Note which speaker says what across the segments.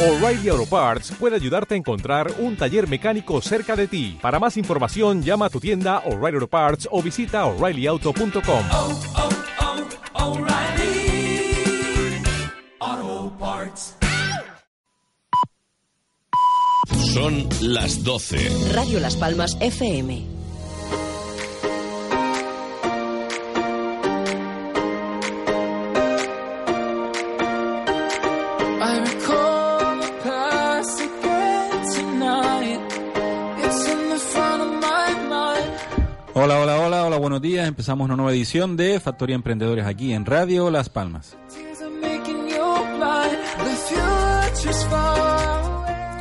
Speaker 1: O'Reilly Auto Parts puede ayudarte a encontrar un taller mecánico cerca de ti. Para más información, llama a tu tienda O'Reilly Auto Parts o visita oreillyauto.com.
Speaker 2: oh, oh, Parts.
Speaker 3: Son las 12.
Speaker 4: Radio Las Palmas FM.
Speaker 5: Buenos días. Empezamos una nueva edición de Factoría Emprendedores aquí en Radio Las Palmas.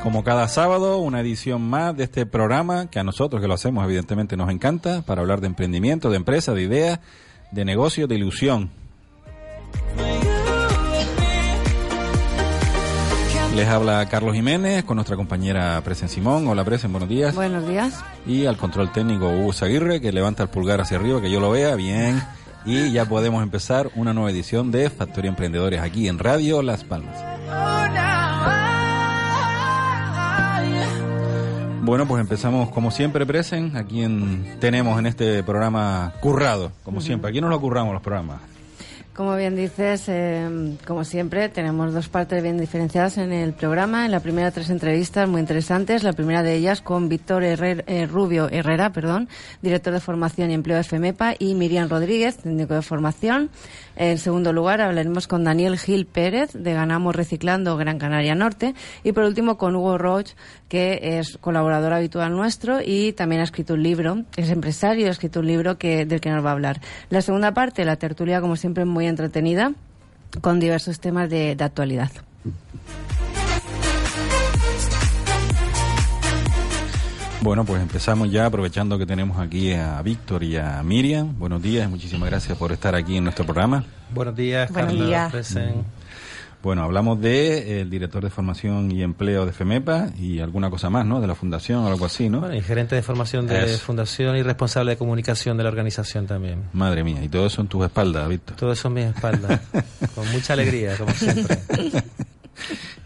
Speaker 5: Como cada sábado, una edición más de este programa que a nosotros que lo hacemos evidentemente nos encanta para hablar de emprendimiento, de empresa, de ideas, de negocio, de ilusión. Les habla Carlos Jiménez con nuestra compañera Presen Simón. Hola Presen, buenos días.
Speaker 6: Buenos días.
Speaker 5: Y al control técnico Hugo Aguirre que levanta el pulgar hacia arriba, que yo lo vea bien. Y ya podemos empezar una nueva edición de Factoría Emprendedores aquí en Radio Las Palmas. Bueno, pues empezamos como siempre, Presen. Aquí en, tenemos en este programa currado, como siempre. Aquí no lo curramos los programas.
Speaker 6: Como bien dices, eh, como siempre, tenemos dos partes bien diferenciadas en el programa. En la primera, tres entrevistas muy interesantes. La primera de ellas con Víctor Herrer- eh, Rubio Herrera, perdón, director de formación y empleo de FEMEPA, y Miriam Rodríguez, técnico de formación. En segundo lugar, hablaremos con Daniel Gil Pérez, de Ganamos Reciclando Gran Canaria Norte. Y por último, con Hugo Roch, que es colaborador habitual nuestro y también ha escrito un libro, es empresario, ha escrito un libro que, del que nos va a hablar. La segunda parte, la tertulia, como siempre, muy entretenida, con diversos temas de, de actualidad.
Speaker 5: Bueno, pues empezamos ya aprovechando que tenemos aquí a Víctor y a Miriam. Buenos días, muchísimas gracias por estar aquí en nuestro programa.
Speaker 7: Buenos días,
Speaker 6: Buenos
Speaker 7: Carlos.
Speaker 6: días.
Speaker 5: Bueno, hablamos de eh, el director de formación y empleo de FEMEPA y alguna cosa más, ¿no? De la fundación o algo así, ¿no?
Speaker 7: Bueno, y gerente de formación de
Speaker 5: Eso.
Speaker 7: fundación y responsable de comunicación de la organización también.
Speaker 5: Madre mía, y todo eso en tus espaldas, Víctor.
Speaker 7: Todo eso en mis espaldas. con mucha alegría, como siempre.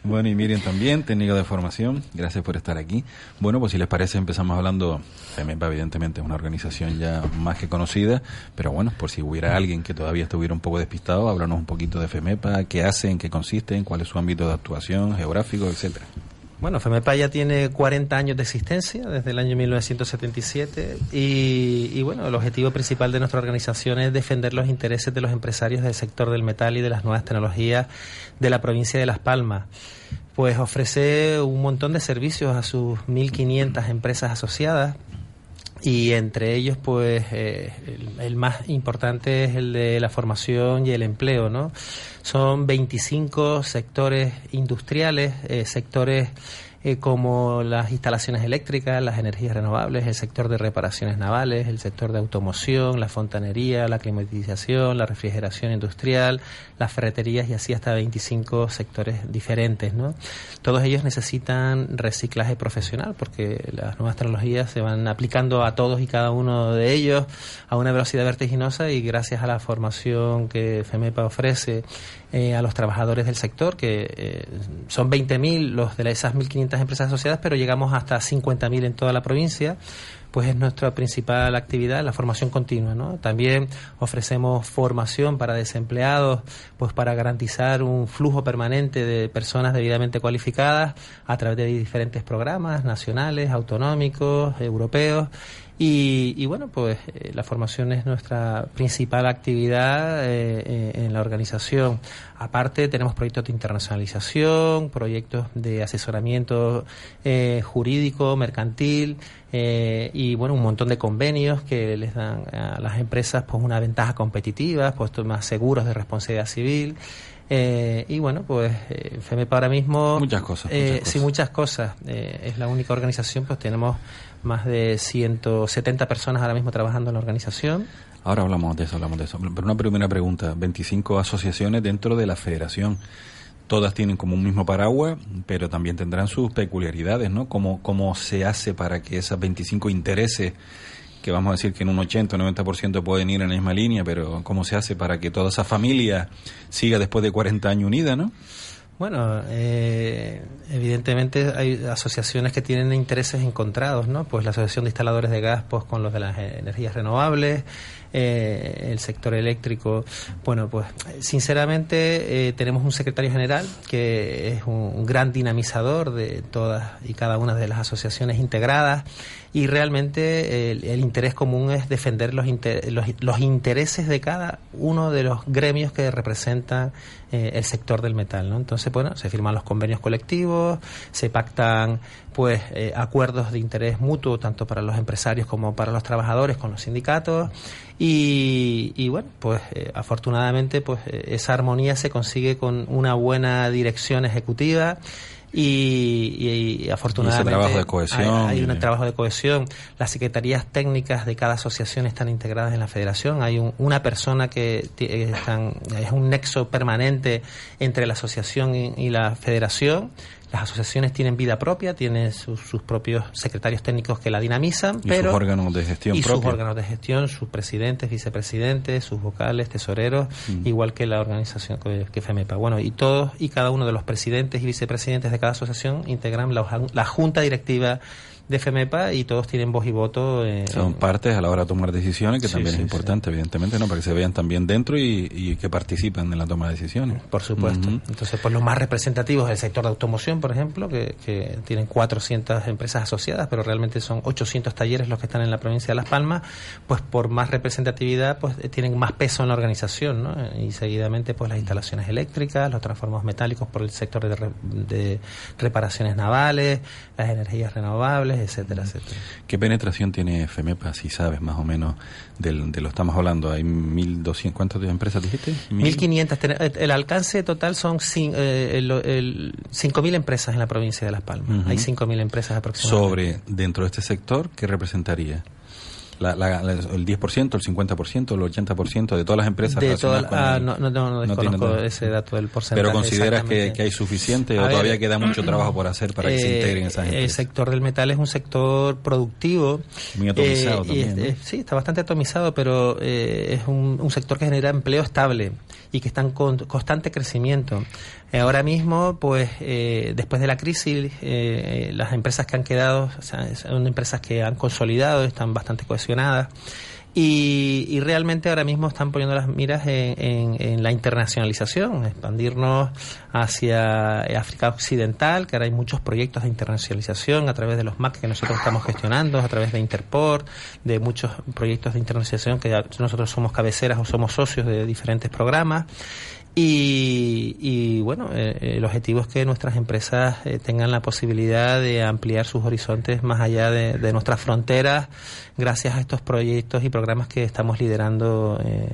Speaker 5: Bueno, y Miriam también, técnico de formación. Gracias por estar aquí. Bueno, pues si les parece, empezamos hablando. FEMEPA, evidentemente, es una organización ya más que conocida, pero bueno, por si hubiera alguien que todavía estuviera un poco despistado, háblanos un poquito de FEMEPA, qué hace, en qué consiste, en cuál es su ámbito de actuación, geográfico, etcétera.
Speaker 7: Bueno, FEMEPA ya tiene 40 años de existencia, desde el año 1977, y, y bueno, el objetivo principal de nuestra organización es defender los intereses de los empresarios del sector del metal y de las nuevas tecnologías de la provincia de Las Palmas. Pues ofrece un montón de servicios a sus 1.500 empresas asociadas, y entre ellos pues eh, el, el más importante es el de la formación y el empleo no son 25 sectores industriales eh, sectores eh, como las instalaciones eléctricas, las energías renovables, el sector de reparaciones navales, el sector de automoción, la fontanería, la climatización, la refrigeración industrial, las ferreterías y así hasta 25 sectores diferentes. ¿no? Todos ellos necesitan reciclaje profesional porque las nuevas tecnologías se van aplicando a todos y cada uno de ellos a una velocidad vertiginosa y gracias a la formación que FEMEPA ofrece eh, a los trabajadores del sector, que eh, son 20.000 los de esas 1.500 empresas asociadas, pero llegamos hasta 50.000 en toda la provincia, pues es nuestra principal actividad, la formación continua. ¿no? También ofrecemos formación para desempleados, pues para garantizar un flujo permanente de personas debidamente cualificadas a través de diferentes programas nacionales, autonómicos, europeos. Y, y bueno, pues eh, la formación es nuestra principal actividad eh, eh, en la organización. Aparte, tenemos proyectos de internacionalización, proyectos de asesoramiento eh, jurídico, mercantil eh, y bueno, un montón de convenios que les dan a las empresas pues una ventaja competitiva, puestos más seguros de responsabilidad civil. Eh, y bueno, pues eh, FEMEPA ahora mismo...
Speaker 5: Muchas cosas, muchas
Speaker 7: Sí,
Speaker 5: cosas.
Speaker 7: muchas cosas. Eh, es la única organización, pues tenemos más de 170 personas ahora mismo trabajando en la organización.
Speaker 5: Ahora hablamos de eso, hablamos de eso. Pero una primera pregunta, 25 asociaciones dentro de la federación. Todas tienen como un mismo paraguas, pero también tendrán sus peculiaridades, ¿no? ¿Cómo, cómo se hace para que esas 25 intereses, que vamos a decir que en un 80 o 90% pueden ir en la misma línea, pero cómo se hace para que toda esa familia siga después de 40 años unida, ¿no?
Speaker 7: Bueno, eh, evidentemente hay asociaciones que tienen intereses encontrados, ¿no? Pues la Asociación de Instaladores de Gas, pues con los de las energías renovables, eh, el sector eléctrico. Bueno, pues sinceramente eh, tenemos un secretario general que es un, un gran dinamizador de todas y cada una de las asociaciones integradas y realmente el, el interés común es defender los, inter- los, intereses de cada uno de los gremios que representan eh, el sector del metal. ¿no? Entonces, bueno, se firman los convenios colectivos, se pactan pues eh, acuerdos de interés mutuo tanto para los empresarios como para los trabajadores con los sindicatos y, y bueno, pues eh, afortunadamente pues eh, esa armonía se consigue con una buena dirección ejecutiva y, y- y afortunadamente
Speaker 5: trabajo de cohesión
Speaker 7: hay, hay un
Speaker 5: y-
Speaker 7: trabajo de cohesión. Las secretarías técnicas de cada asociación están integradas en la federación. Hay un- una persona que eh, están- es un nexo permanente entre la asociación y, y la federación. Las asociaciones tienen vida propia, tienen sus, sus propios secretarios técnicos que la dinamizan,
Speaker 5: Y
Speaker 7: pero
Speaker 5: sus órganos de gestión
Speaker 7: y sus órganos de gestión, sus presidentes, vicepresidentes, sus vocales, tesoreros,
Speaker 5: Mm.
Speaker 7: igual que la organización que, que FEMEPA. Bueno, y todos y cada uno de los presidentes y vicepresidentes de cada asociación integran la, la junta directiva de FEMEPA y todos tienen voz y voto. eh,
Speaker 5: Son partes a la hora de tomar decisiones, que
Speaker 7: Sí,
Speaker 5: también
Speaker 7: sí,
Speaker 5: es importante, evidentemente, ¿no? Para que se vean también dentro y, y que participen en la toma de decisiones.
Speaker 7: Por supuesto. Entonces, pues los más representativos del sector de automoción, por ejemplo, que, que tienen 400 empresas asociadas, pero realmente son 800 talleres los que están en la provincia de Las Palmas, pues por más representatividad, pues eh, tienen más peso en la organización, ¿no? Y seguidamente, pues las instalaciones eléctricas, los transformadores metálicos por el sector de, re- de reparaciones navales, las energías renovables, etcétera, etcétera.
Speaker 5: ¿Qué penetración tiene FEMEPA, si sabes más o menos del- de lo estamos hablando? ¿Hay 1.200, cuántas empresas dijiste?
Speaker 7: 1.500. ten- eh, El alcance total son cin- eh, el- el 5.000 empresas en la provincia de Las Palmas.
Speaker 5: Ujú.
Speaker 7: Hay 5.000 empresas aproximadamente.
Speaker 5: Sobre, dentro de este sector, ¿qué representaría? La, la- la- ¿El 10%, el 50%, el 80% de todas las empresas
Speaker 7: de
Speaker 5: relacionadas
Speaker 7: toda-
Speaker 5: con
Speaker 7: ah,
Speaker 5: el-
Speaker 7: no, no, no, no
Speaker 5: no
Speaker 7: desconozco ese dato del porcentaje.
Speaker 5: Pero consideras que, hay suficiente
Speaker 7: A
Speaker 5: o
Speaker 7: ver,
Speaker 5: todavía queda mucho trabajo por hacer para que se
Speaker 7: Eh,
Speaker 5: integren esas
Speaker 7: El
Speaker 5: empresas?
Speaker 7: sector del metal es un sector productivo.
Speaker 5: Muy atomizado
Speaker 7: Eh,
Speaker 5: también,
Speaker 7: es-
Speaker 5: ¿no?
Speaker 7: es- sí, está bastante atomizado, pero eh, es un, un sector que genera empleo estable y que está en con- constante crecimiento. Eh, ahora mismo, pues, eh, después de la crisis, eh, las empresas que han quedado son empresas que han consolidado, están bastante cohesionadas. Y, y realmente ahora mismo están poniendo las miras en, en- la internacionalización, expandirnos hacia África Occidental, que ahora hay muchos proyectos de internacionalización a través de los MAC que nosotros estamos gestionando, a través de Interport, de muchos proyectos de internacionalización que nosotros somos cabeceras o somos socios de diferentes programas. Y, y, bueno, eh, el objetivo es que nuestras empresas eh, tengan la posibilidad de ampliar sus horizontes más allá de, de nuestras fronteras gracias a estos proyectos y programas que estamos liderando eh,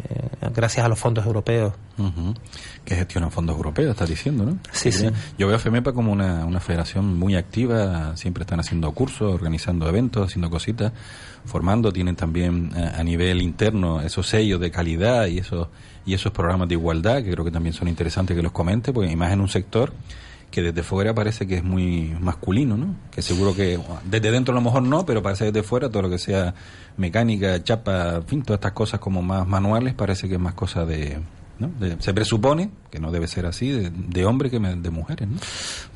Speaker 7: gracias a los fondos europeos.
Speaker 5: Ujú. Que gestionan fondos europeos, estás diciendo, ¿no?
Speaker 7: Sí, sí.
Speaker 5: Yo veo a FEMEPA como una, una federación muy activa, siempre están haciendo cursos, organizando eventos, haciendo cositas, formando, tienen también eh, a, a nivel interno esos sellos de calidad y esos, y esos programas de igualdad, que creo que también son interesantes que los comente, porque más en un sector que desde fuera parece que es muy masculino, ¿no? Que seguro que desde dentro a lo mejor no, pero parece desde fuera todo lo que sea mecánica, chapa, en fin, todas estas cosas como más manuales parece que es más cosa de, ¿no? De- se presupone que no debe ser así de, de hombre que de mujeres, ¿no?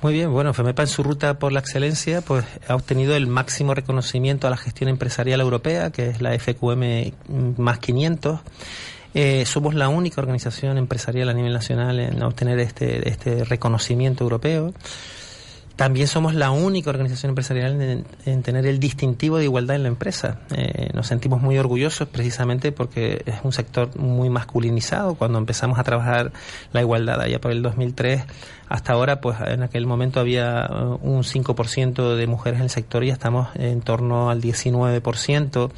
Speaker 7: Muy bien, bueno, FEMEPA en su ruta por la excelencia pues ha obtenido el máximo reconocimiento a la gestión empresarial europea, que es la FQM más 500. Eh, somos la única organización empresarial a nivel nacional en obtener este, este reconocimiento europeo. También somos la única organización empresarial en, en tener el distintivo de igualdad en la empresa. Eh, nos sentimos muy orgullosos precisamente porque es un sector muy masculinizado. Cuando empezamos a trabajar la igualdad allá por el 2003, hasta ahora, pues en aquel momento había uh, un 5% de mujeres en el sector y ya estamos en torno al 19%.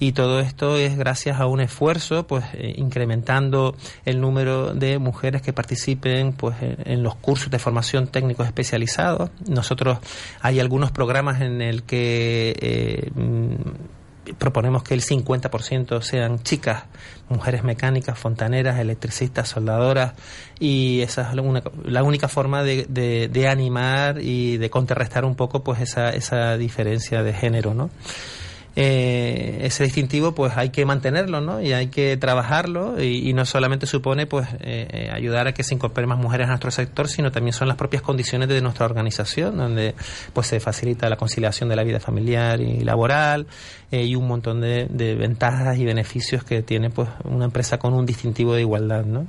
Speaker 7: Y todo esto es gracias a un esfuerzo, pues eh, incrementando el número de mujeres que participen pues en, en los cursos de formación técnicos especializados. Nosotros hay algunos programas en el que eh, mm, proponemos que el 50% sean chicas, mujeres mecánicas, fontaneras, electricistas, soldadoras, y esa es la, única forma de, de- de animar y de contrarrestar un poco pues esa, esa diferencia de género, ¿no? Eh, ese distintivo pues hay que mantenerlo ¿no? y hay que trabajarlo y, y no solamente supone pues eh, eh, ayudar a que se incorporen más mujeres a nuestro sector sino también son las propias condiciones de nuestra organización donde pues se facilita la conciliación de la vida familiar y laboral eh, y un montón de, de ventajas y beneficios que tiene pues una empresa con un distintivo de igualdad ¿no?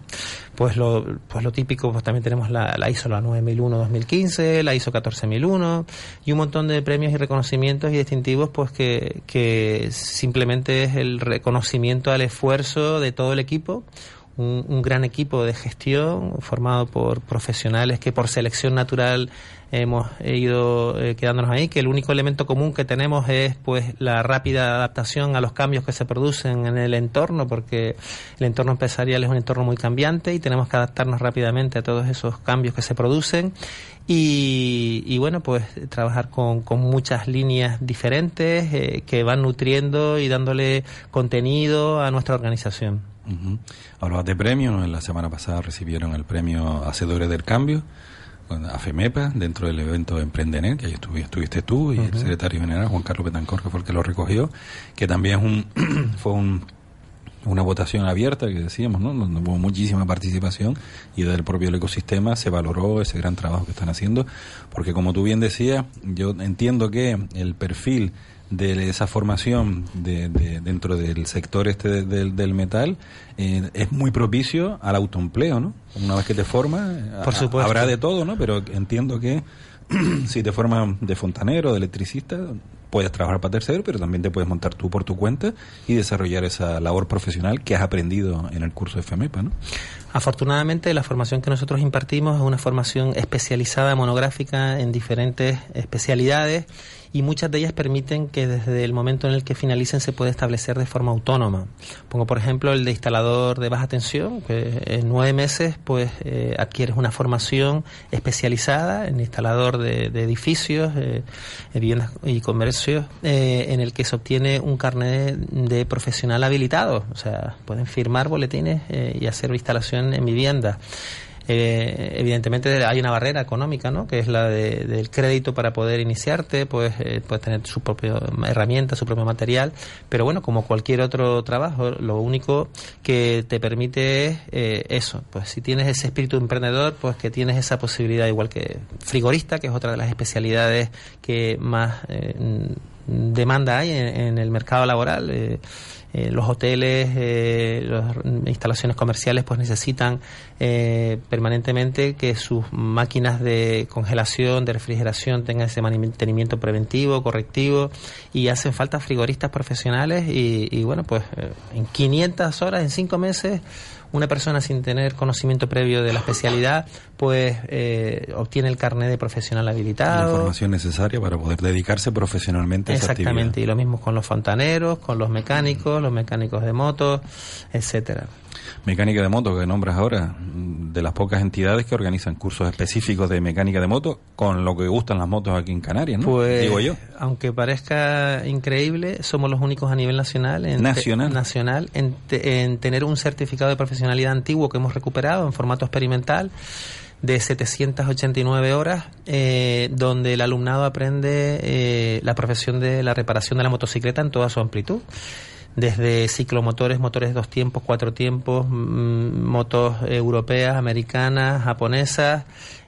Speaker 7: Pues lo pues lo típico pues también tenemos la, la ISO la 9001 2015 la ISO 14001 y un montón de premios y reconocimientos y distintivos pues que, que simplemente es el reconocimiento al esfuerzo de todo el equipo un, gran equipo de gestión formado por profesionales que por selección natural hemos ido eh, quedándonos ahí, que el único elemento común que tenemos es pues la rápida adaptación a los cambios que se producen en el entorno, porque el entorno empresarial es un entorno muy cambiante y tenemos que adaptarnos rápidamente a todos esos cambios que se producen y, y bueno, pues trabajar con, con muchas líneas diferentes eh, que van nutriendo y dándole contenido a nuestra organización.
Speaker 5: Hablabas de premios, la semana pasada recibieron el premio Hacedores del Cambio con AFEMEPA dentro del evento Emprendener, que ahí estuvi- estuviste tú y el secretario general Juan Carlos Betancor, que fue el que lo recogió, que también es un, fue un, una votación abierta que decíamos, ¿no? Donde hubo muchísima participación y desde el propio ecosistema se valoró ese gran trabajo que están haciendo, porque como tú bien decías, yo entiendo que el perfil de esa formación de, de- dentro del sector este de- del- del metal eh, es muy propicio al autoempleo, ¿no? Una vez que te formas,
Speaker 7: Por supuesto.
Speaker 5: habrá de todo, ¿no? Pero entiendo que si te formas de fontanero, de electricista, puedes trabajar para tercero, pero también te puedes montar tú por tu cuenta y desarrollar esa labor profesional que has aprendido en el curso de FMEPA, ¿no?
Speaker 7: Afortunadamente, la formación que nosotros impartimos es una formación especializada, monográfica, en diferentes especialidades y muchas de ellas permiten que desde el momento en el que finalicen se puede establecer de forma autónoma. Pongo, por ejemplo, el de instalador de baja tensión, que en nueve meses pues eh, adquieres una formación especializada en instalador de, edificios, eh, viviendas y comercios, eh, en el que se obtiene un carnet de profesional habilitado. O sea, pueden firmar boletines eh, y hacer instalación en vivienda. Eh, evidentemente hay una barrera económica, ¿no? Que es la de- del crédito para poder iniciarte, pues eh, puedes tener su propia herramienta, su propio material, pero bueno, como cualquier otro trabajo, lo único que te permite es eh, eso, pues si tienes ese espíritu emprendedor, pues que tienes esa posibilidad, igual que frigorista, que es otra de las especialidades que más eh, demanda hay en, el mercado laboral. eh, los hoteles, eh, las instalaciones comerciales, pues necesitan eh, permanentemente que sus máquinas de congelación, de refrigeración tengan ese mantenimiento preventivo, correctivo, y hacen falta frigoristas profesionales y, y bueno, pues eh, en 500 horas, en 5 meses, una persona sin tener conocimiento previo de la especialidad, pues eh, obtiene el carnet de profesional
Speaker 5: La
Speaker 7: habilitado.
Speaker 5: información necesaria para poder dedicarse profesionalmente a esa actividad.
Speaker 7: Exactamente, y lo mismo con los fontaneros, con los mecánicos, los mecánicos de motos, etcétera.
Speaker 5: Mecánica de moto que nombras ahora, de las pocas entidades que organizan cursos específicos de mecánica de moto con lo que gustan las motos aquí en Canarias, ¿no?
Speaker 7: Pues,
Speaker 5: Digo yo.
Speaker 7: aunque parezca increíble, somos los únicos a nivel nacional en, te-
Speaker 5: Nacional.
Speaker 7: nacional en, te- en tener un certificado de profesionalidad antiguo que hemos recuperado en formato experimental de 789 horas, eh, donde el alumnado aprende eh, la profesión de la reparación de la motocicleta en toda su amplitud. Desde ciclomotores, motores de dos tiempos, cuatro tiempos, mm, motos europeas, americanas, japonesas,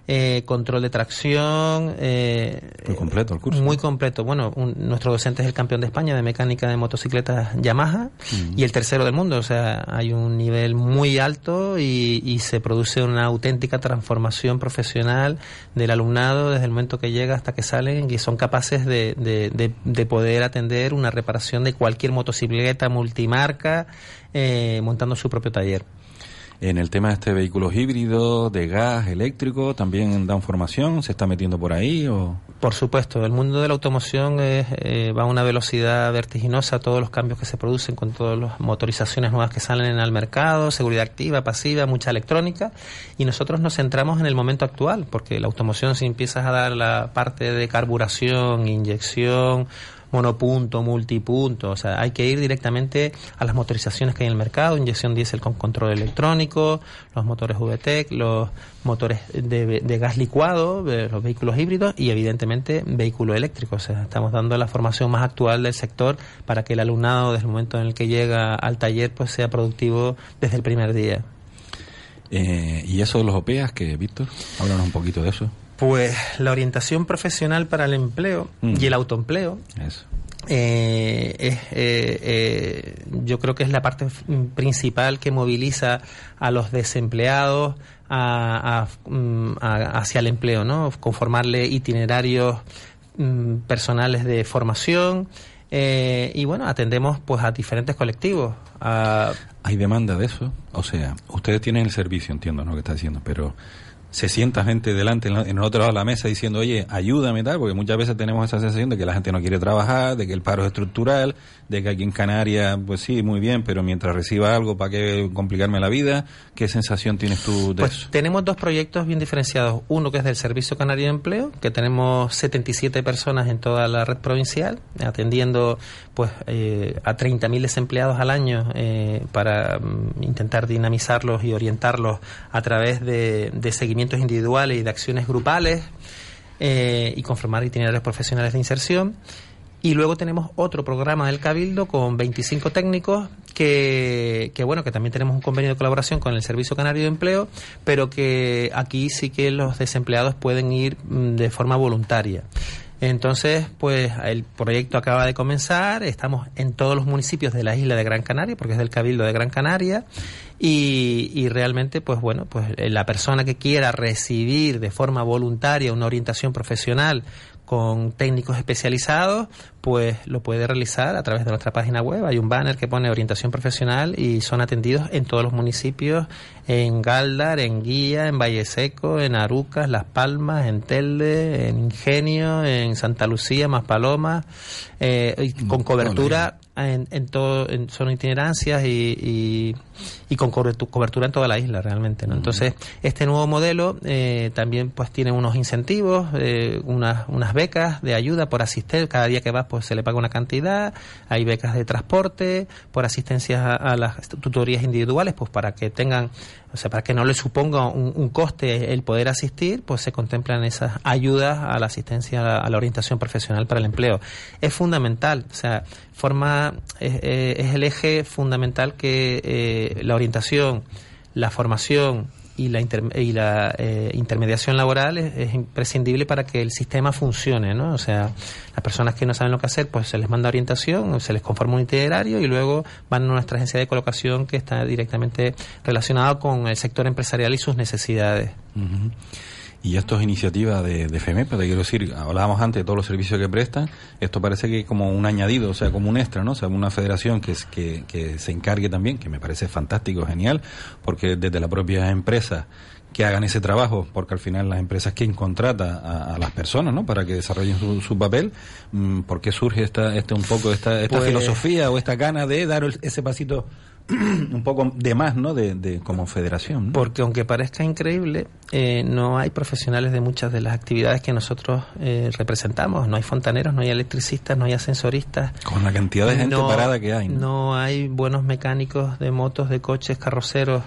Speaker 7: eh, control de tracción. eh,
Speaker 5: Muy completo el curso.
Speaker 7: Muy completo. Bueno, un- nuestro docente es el campeón de España de mecánica de motocicletas Yamaha y el tercero del mundo. O sea, hay un nivel muy alto y, y se produce una auténtica transformación profesional del alumnado desde el momento que llega hasta que salen y son capaces de, de- de- de poder atender una reparación de cualquier motocicleta multimarca eh, montando su propio taller.
Speaker 5: En el tema de este vehículos híbridos, de gas, eléctrico, también dan formación, se está metiendo por ahí o
Speaker 7: Por supuesto, el mundo de la automoción es, eh, va a una velocidad vertiginosa, todos los cambios que se producen con todas las motorizaciones nuevas que salen al mercado, seguridad activa, pasiva, mucha electrónica, y nosotros nos centramos en el momento actual, porque la automoción si empiezas a dar la parte de carburación, inyección, monopunto, multipunto, o sea, hay que ir directamente a las motorizaciones que hay en el mercado, inyección diésel con control electrónico, los motores VTEC, los motores de, gas licuado, los vehículos híbridos y evidentemente vehículo eléctrico, o sea, estamos dando la formación más actual del sector para que el alumnado desde el momento en el que llega al taller pues sea productivo desde el primer día.
Speaker 5: Eh, y eso de los OPEAS, que Víctor, háblanos un poquito de eso.
Speaker 7: Pues la orientación profesional para el empleo
Speaker 5: Mm.
Speaker 7: y el autoempleo
Speaker 5: Eso.
Speaker 7: eh, es, eh, eh, yo creo que es la parte f- principal que moviliza a los desempleados a- a- mm, a- hacia el empleo, ¿no? Conformarle itinerarios mm, personales de formación eh, y bueno, atendemos pues a diferentes colectivos.
Speaker 5: ¿Hay demanda de eso? O sea, ustedes tienen el servicio, entiendo, ¿no? Que está diciendo, pero se sienta gente delante, en la- en el otro lado de la mesa, diciendo, oye, ayúdame, tal, porque muchas veces tenemos esa sensación de que la gente no quiere trabajar, de que el paro es estructural, de que aquí en Canarias, pues sí, muy bien, pero mientras reciba algo, ¿para qué complicarme la vida? ¿Qué sensación tienes tú de
Speaker 7: Pues
Speaker 5: eso?
Speaker 7: tenemos dos proyectos bien diferenciados. Uno que es del Servicio Canario de Empleo, que tenemos 77 personas en toda la red provincial, atendiendo pues eh, a 30.000 desempleados al año eh, para mm, intentar dinamizarlos y orientarlos a través de, de individuales y de acciones grupales eh, y conformar itinerarios profesionales de inserción. Y luego tenemos otro programa del Cabildo con 25 técnicos que, que, bueno, que también tenemos un convenio de colaboración con el Servicio Canario de Empleo, pero que aquí sí que los desempleados pueden ir mm, de forma voluntaria. Entonces, pues el proyecto acaba de comenzar, estamos en todos los municipios de la isla de Gran Canaria, porque es del Cabildo de Gran Canaria, y, realmente, pues bueno, pues eh, la persona que quiera recibir de forma voluntaria una orientación profesional con técnicos especializados, pues lo puede realizar a través de nuestra página web. Hay un banner que pone orientación profesional y son atendidos en todos los municipios, en Galdar, en Guía, en Valle Seco, en Arucas, Las Palmas, en Telde, en Ingenio, en Santa Lucía, Maspalomas, eh, y con cobertura en, en todo, en, son itinerancias y, y, y con cobertu- cobertura en toda la isla realmente. ¿no? Entonces, este nuevo modelo eh, también pues tiene unos incentivos, eh, unas, unas becas de ayuda por asistir. Cada día que vas pues se le paga una cantidad. Hay becas de transporte, por asistencia a, a las tutorías individuales, pues para que tengan, o sea, para que no les suponga un, un coste el poder asistir, pues se contemplan esas ayudas a la asistencia a la, a la orientación profesional para el empleo. Es fundamental, o sea, forma es, es el eje fundamental que eh, la orientación, la formación y la, inter- y la eh, intermediación laboral es, es imprescindible para que el sistema funcione, ¿no? O sea, las personas que no saben lo que hacer, pues se les manda orientación, se les conforma un itinerario y luego van a nuestra agencia de colocación que está directamente relacionada con el sector empresarial y sus necesidades.
Speaker 5: Y esto es iniciativa de, de FEMEPA, te quiero decir, hablábamos antes de todos los servicios que prestan, esto parece que como un añadido, o sea, como un extra, ¿no? O sea, una federación que, es- que, que se encargue también, que me parece fantástico, genial, porque desde la propia empresa que hagan ese trabajo, porque al final las empresas quien contrata a, a las personas, ¿no? Para que desarrollen su, su papel, mm, ¿por qué surge esta, este un poco esta, esta
Speaker 7: Pues-
Speaker 5: filosofía o esta gana de dar ese pasito un poco de más, ¿no? De, de como federación. ¿no?
Speaker 7: Porque aunque parezca increíble, eh, no hay profesionales de muchas de las actividades que nosotros eh, representamos. No hay fontaneros, no hay electricistas, no hay ascensoristas.
Speaker 5: Con la cantidad de gente
Speaker 7: no,
Speaker 5: parada que hay. ¿no?
Speaker 7: no hay buenos mecánicos de motos, de coches, carroceros,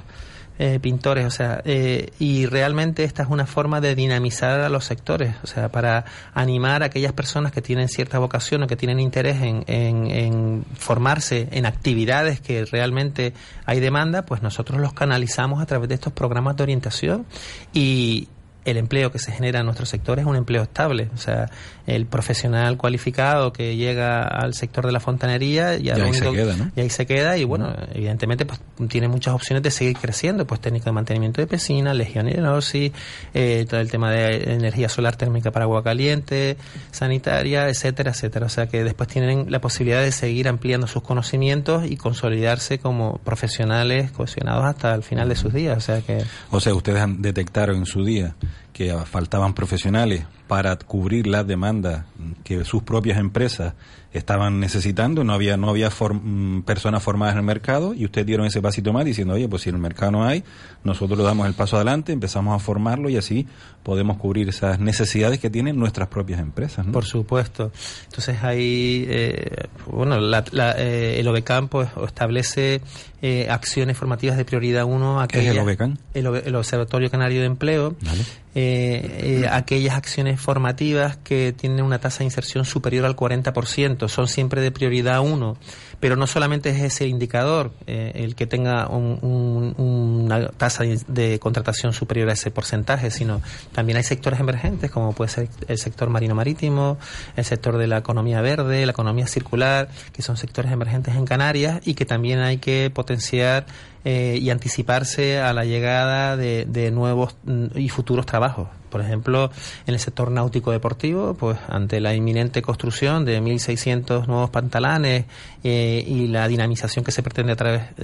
Speaker 7: eh, pintores, o sea, eh, y realmente esta es una forma de dinamizar a los sectores, o sea, para animar a aquellas personas que tienen cierta vocación o que tienen interés en, en, en formarse en actividades que realmente hay demanda, pues nosotros los canalizamos a través de estos programas de orientación y el empleo que se genera en nuestro sector es un empleo estable. O sea, el profesional cualificado que llega al sector de la fontanería
Speaker 5: Y
Speaker 7: lo
Speaker 5: ahí se queda, ¿no?
Speaker 7: y ahí se queda y bueno, evidentemente pues tiene muchas opciones de seguir creciendo, pues técnico de mantenimiento de piscina, legionellosis, eh, todo el tema de energía solar térmica para agua caliente, sanitaria, etcétera, etcétera. O sea que después tienen la posibilidad de seguir ampliando sus conocimientos y consolidarse como profesionales cohesionados hasta el final de sus días. O sea que
Speaker 5: O sea, ustedes han detectaron en su día que faltaban profesionales para cubrir las demandas que sus propias empresas estaban necesitando, no había no había form- mm, personas formadas en el mercado y ustedes dieron ese pasito más diciendo, oye, pues si en el mercado no hay, nosotros damos el paso adelante, empezamos a formarlo y así podemos cubrir esas necesidades que tienen nuestras propias empresas. ¿no?
Speaker 7: Por supuesto. Entonces ahí, eh, bueno, la- la, eh, el OBECAM pues, establece eh, acciones formativas de prioridad 1.
Speaker 5: ¿Qué es el OBECAM?
Speaker 7: El, Observatorio Canario de Empleo.
Speaker 5: Vale.
Speaker 7: Eh, eh, aquellas acciones formativas que tienen una tasa de inserción superior al 40%, son siempre de prioridad 1, pero no solamente es ese indicador eh, el que tenga un- un- una tasa de, de contratación superior a ese porcentaje, sino también hay sectores emergentes como puede ser el sector marino-marítimo, el sector de la economía verde, la economía circular, que son sectores emergentes en Canarias y que también hay que potenciar eh, y anticiparse a la llegada de, de nuevos mm, y futuros trabajos. Por ejemplo, en el sector náutico deportivo, pues ante la inminente construcción de 1.600 nuevos pantalanes eh, y la dinamización que se pretende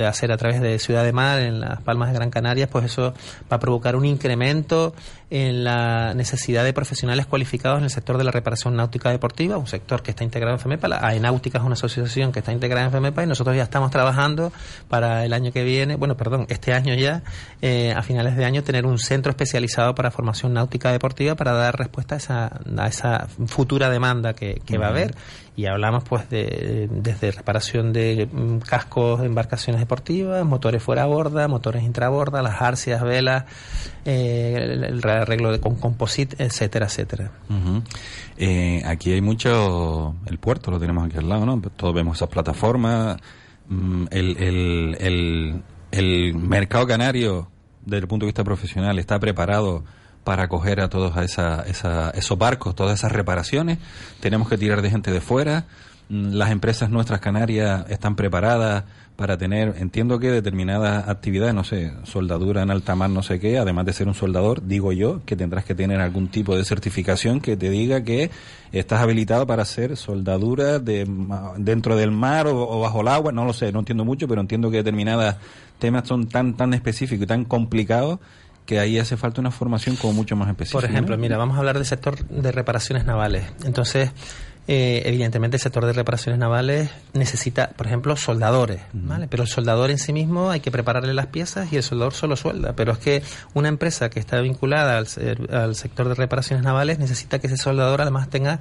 Speaker 7: hacer a través de Ciudad de Mar en las Palmas de Gran Canaria, pues eso va a provocar un incremento en la necesidad de profesionales cualificados en el sector de la reparación náutica deportiva, un sector que está integrado en FEMEPA. La AENáutica es una asociación que está integrada en FEMEPA y nosotros ya estamos trabajando para el año que viene, bueno, perdón, este año ya, eh, a finales de año, tener un centro especializado para formación náutica deportiva para dar respuesta a esa, a esa futura demanda que, que va a haber. Y hablamos pues de desde reparación de mm, cascos embarcaciones deportivas, motores fuera borda, motores intraborda, las arcias, velas, eh, el, arreglo de, con composite, etcétera, etcétera.
Speaker 5: Eh, aquí hay mucho, el puerto lo tenemos aquí al lado, ¿no? Todos vemos esas plataformas, mm, el, el, el mercado canario, desde el punto de vista profesional, está preparado para acoger a todos a esa, esa, esos barcos, todas esas reparaciones. Tenemos que tirar de gente de fuera. Mm, Las empresas nuestras canarias están preparadas para tener, entiendo que determinadas actividades, no sé, soldadura en alta mar, no sé qué, además de ser un soldador, digo yo, que tendrás que tener algún tipo de certificación que te diga que estás habilitado para hacer soldadura de, dentro del mar o, o bajo el agua, no lo sé, no entiendo mucho, pero entiendo que determinados temas son tan, tan específicos y tan complicados que ahí hace falta una formación como mucho más específica.
Speaker 7: Por ejemplo,
Speaker 5: ¿no?
Speaker 7: mira, vamos a hablar del sector de reparaciones navales. Entonces, eh, evidentemente el sector de reparaciones navales necesita, por ejemplo, soldadores, ¿vale? Pero el soldador en sí mismo hay que prepararle las piezas y el soldador solo suelda. Pero es que una empresa que está vinculada al, al sector de reparaciones navales necesita que ese soldador además tenga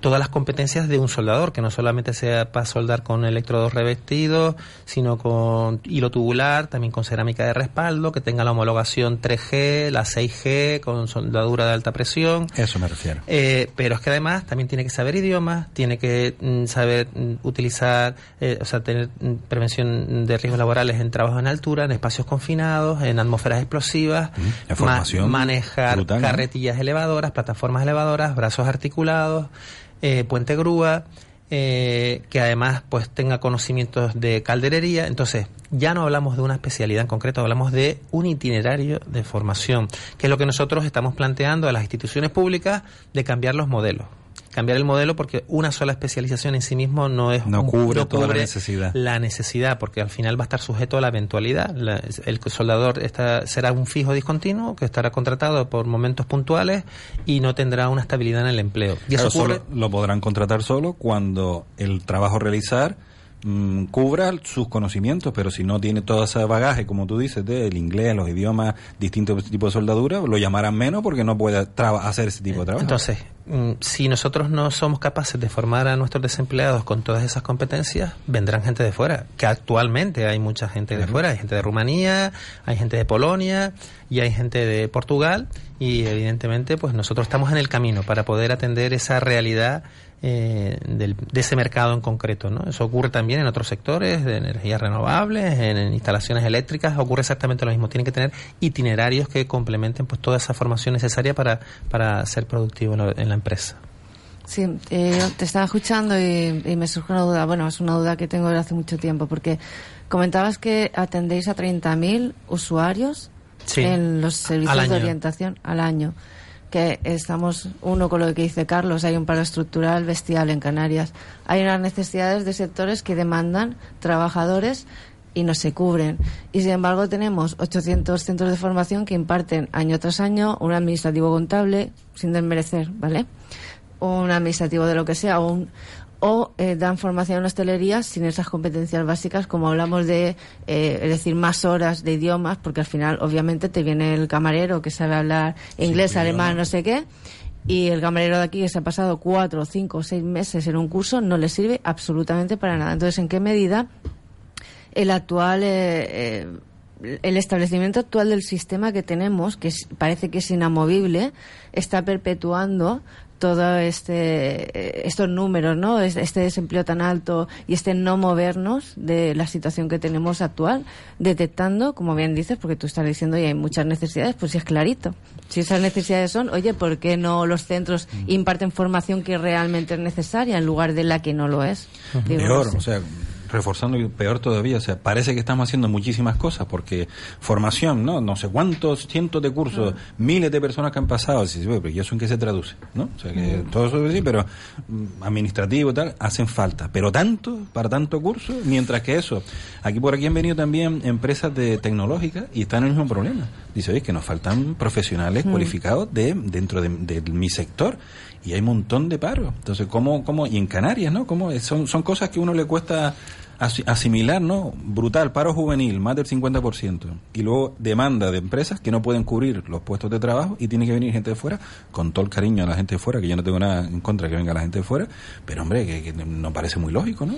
Speaker 7: todas las competencias de un soldador, que no solamente sea para soldar con electrodos revestidos, sino con hilo tubular, también con cerámica de respaldo, que tenga la homologación 3G, la 6G, con soldadura de alta presión.
Speaker 5: Eso me refiero.
Speaker 7: Eh, pero es que además también tiene que saber idiomas, tiene que mm, saber mm, utilizar, eh, o sea, tener mm, prevención de riesgos laborales en trabajos en altura, en espacios confinados, en atmósferas explosivas,
Speaker 5: la formación
Speaker 7: manejar
Speaker 5: brutal, ¿no?
Speaker 7: carretillas elevadoras, plataformas elevadoras, brazos articulados, eh, puente grúa, eh, que además pues tenga conocimientos de calderería. Entonces, ya no hablamos de una especialidad en concreto, hablamos de un itinerario de formación, que es lo que nosotros estamos planteando a las instituciones públicas de cambiar los modelos. Cambiar el modelo porque una sola especialización en sí mismo no es
Speaker 5: No cubre toda la necesidad.
Speaker 7: la necesidad, porque al final va a estar sujeto a la eventualidad. La- el soldador está, será un fijo discontinuo que estará contratado por momentos puntuales y no tendrá una estabilidad en el empleo. Y
Speaker 5: Claro,
Speaker 7: eso ocurre.
Speaker 5: solo lo podrán contratar solo cuando el trabajo realizar mm, cubra sus conocimientos, pero si no tiene todo ese bagaje, como tú dices, del inglés, los idiomas, distintos tipos de soldadura, lo llamarán menos porque no puede hacer ese tipo de trabajo.
Speaker 7: Entonces, mm, si nosotros no somos capaces de formar a nuestros desempleados con todas esas competencias, vendrán gente de fuera, que actualmente hay mucha gente de fuera, hay gente de Rumanía, hay gente de Polonia y hay gente de Portugal. Y evidentemente pues nosotros estamos en el camino para poder atender esa realidad eh, del- de ese mercado en concreto. ¿no? Eso ocurre también en otros sectores de energías renovables, en, en instalaciones eléctricas, ocurre exactamente lo mismo. Tienen que tener itinerarios que complementen pues toda esa formación necesaria para, para ser productivo en la, en la empresa.
Speaker 6: Sí, eh, te estaba escuchando y, y me surge una duda. Bueno, es una duda que tengo desde hace mucho tiempo, porque comentabas que atendéis a 30.000 usuarios
Speaker 7: Sí.
Speaker 6: en los servicios de orientación al año. Que estamos, uno con lo que dice Carlos, hay un paro estructural bestial en Canarias. Hay unas necesidades de sectores que demandan trabajadores y no se cubren. Y sin embargo tenemos 800 centros de formación que imparten año tras año un administrativo contable, sin desmerecer, ¿vale? Un administrativo de lo que sea, un, o eh, dan formación en hostelería sin esas competencias básicas, como hablamos de, eh, es decir, más horas de idiomas, porque al final, obviamente, te viene el camarero que sabe hablar inglés, alemán, no sé qué, y el camarero de aquí que se ha pasado cuatro, cinco, seis meses en un curso no le sirve absolutamente para nada. Entonces, ¿en qué medida el actual eh, eh, el establecimiento actual del sistema que tenemos, que parece que es inamovible, está perpetuando todo este eh, estos números, ¿no? Es- Este desempleo tan alto y este no movernos de la situación que tenemos actual, detectando, como bien dices, porque tú estás diciendo y hay muchas necesidades, pues sí es clarito. Si esas necesidades son, oye, ¿por qué no los centros imparten formación que realmente es necesaria en lugar de la que no lo es? Digo, no
Speaker 5: Peor,
Speaker 6: sé.
Speaker 5: o sea, reforzando y peor todavía, o sea, parece que estamos haciendo muchísimas cosas porque formación, ¿no? No sé cuántos cientos de cursos, miles de personas que han pasado, "Bueno, pero ¿y eso en qué se traduce? ¿No? O sea, que todo eso sí, pero mm, administrativo y tal, hacen falta, pero tanto, para tanto curso, mientras que eso, aquí por aquí han venido también empresas de tecnológicas y están en el mismo problema. Dice, oye, que nos faltan profesionales cualificados de dentro de, de mi sector y hay un montón de paro. Entonces, ¿cómo, cómo, y en Canarias, ¿no? ¿Cómo, son, son cosas que uno le cuesta asimilar, ¿no? Brutal, paro juvenil, más del 50%. Y luego demanda de empresas que no pueden cubrir los puestos de trabajo y tiene que venir gente de fuera, con todo el cariño a la gente de fuera, que yo no tengo nada en contra que venga la gente de fuera, pero hombre, que, que no parece muy lógico, ¿no?